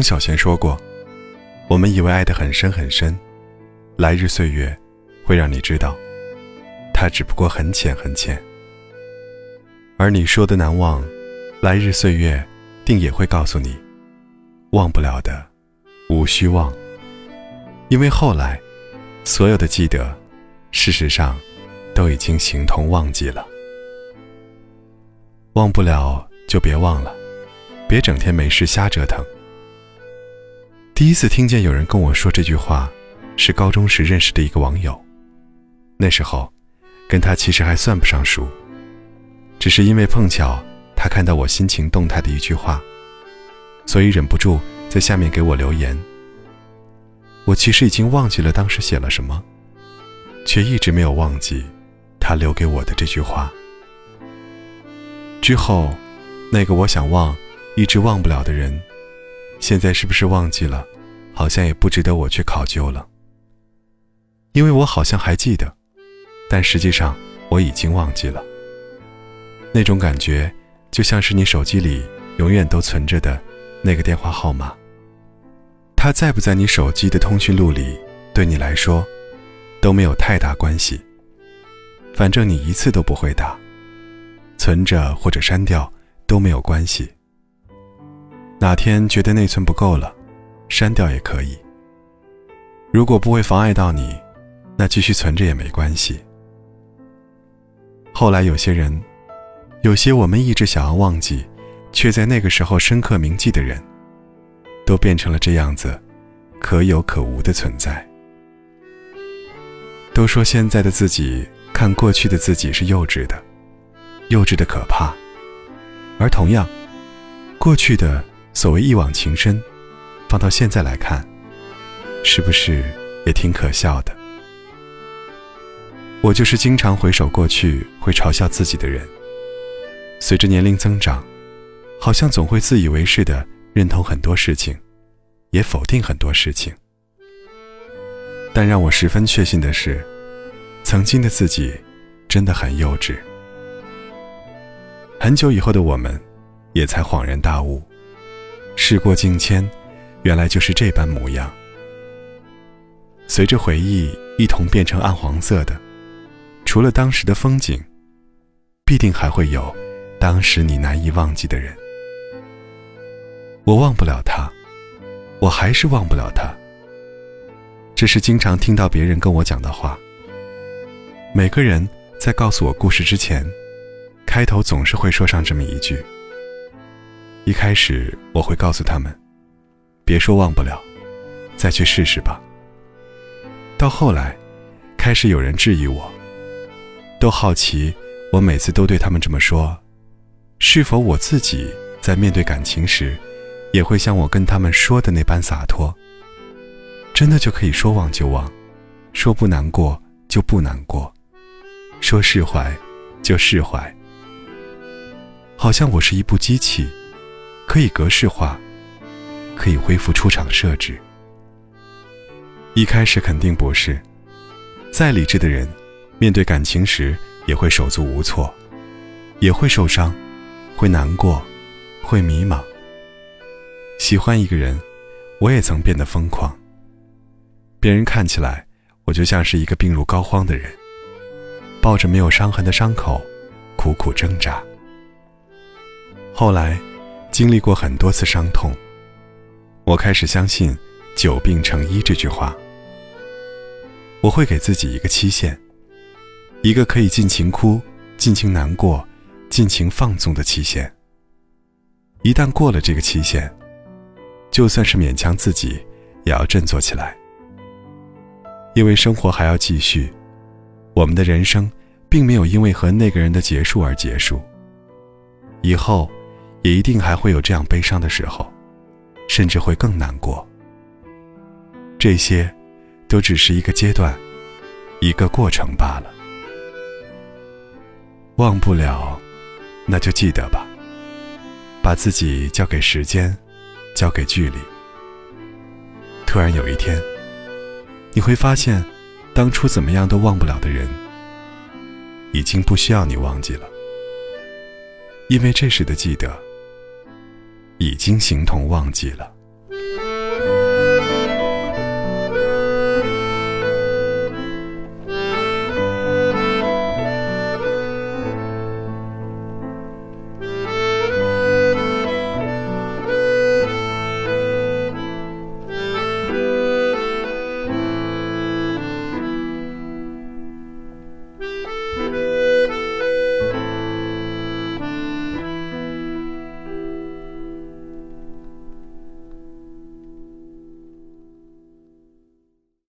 中小贤说过：“我们以为爱得很深很深，来日岁月会让你知道，它只不过很浅很浅。”而你说的难忘，来日岁月定也会告诉你，忘不了的，无需忘。因为后来，所有的记得，事实上，都已经形同忘记了。忘不了就别忘了，别整天没事瞎折腾。第一次听见有人跟我说这句话，是高中时认识的一个网友。那时候，跟他其实还算不上熟，只是因为碰巧他看到我心情动态的一句话，所以忍不住在下面给我留言。我其实已经忘记了当时写了什么，却一直没有忘记他留给我的这句话。之后，那个我想忘，一直忘不了的人，现在是不是忘记了？好像也不值得我去考究了，因为我好像还记得，但实际上我已经忘记了。那种感觉，就像是你手机里永远都存着的那个电话号码。它在不在你手机的通讯录里，对你来说都没有太大关系。反正你一次都不会打，存着或者删掉都没有关系。哪天觉得内存不够了，删掉也可以。如果不会妨碍到你，那继续存着也没关系。后来有些人，有些我们一直想要忘记，却在那个时候深刻铭记的人。都变成了这样子，可有可无的存在。都说现在的自己看过去的自己是幼稚的，幼稚的可怕。而同样，过去的所谓一往情深，放到现在来看，是不是也挺可笑的？我就是经常回首过去，会嘲笑自己的人。随着年龄增长，好像总会自以为是的。认同很多事情，也否定很多事情。但让我十分确信的是，曾经的自己真的很幼稚。很久以后的我们，也才恍然大悟，事过境迁，原来就是这般模样。随着回忆一同变成暗黄色的，除了当时的风景，必定还会有当时你难以忘记的人。我忘不了他，我还是忘不了他。这是经常听到别人跟我讲的话。每个人在告诉我故事之前，开头总是会说上这么一句。一开始我会告诉他们，别说忘不了，再去试试吧。到后来，开始有人质疑我，都好奇我每次都对他们这么说，是否我自己在面对感情时。也会像我跟他们说的那般洒脱，真的就可以说忘就忘，说不难过就不难过，说释怀就释怀。好像我是一部机器，可以格式化，可以恢复出厂设置。一开始肯定不是，再理智的人，面对感情时也会手足无措，也会受伤，会难过，会迷茫。喜欢一个人，我也曾变得疯狂。别人看起来，我就像是一个病入膏肓的人，抱着没有伤痕的伤口，苦苦挣扎。后来，经历过很多次伤痛，我开始相信“久病成医”这句话。我会给自己一个期限，一个可以尽情哭、尽情难过、尽情放纵的期限。一旦过了这个期限，就算是勉强自己，也要振作起来，因为生活还要继续。我们的人生，并没有因为和那个人的结束而结束。以后，也一定还会有这样悲伤的时候，甚至会更难过。这些，都只是一个阶段，一个过程罢了。忘不了，那就记得吧，把自己交给时间。交给距离。突然有一天，你会发现，当初怎么样都忘不了的人，已经不需要你忘记了，因为这时的记得，已经形同忘记了。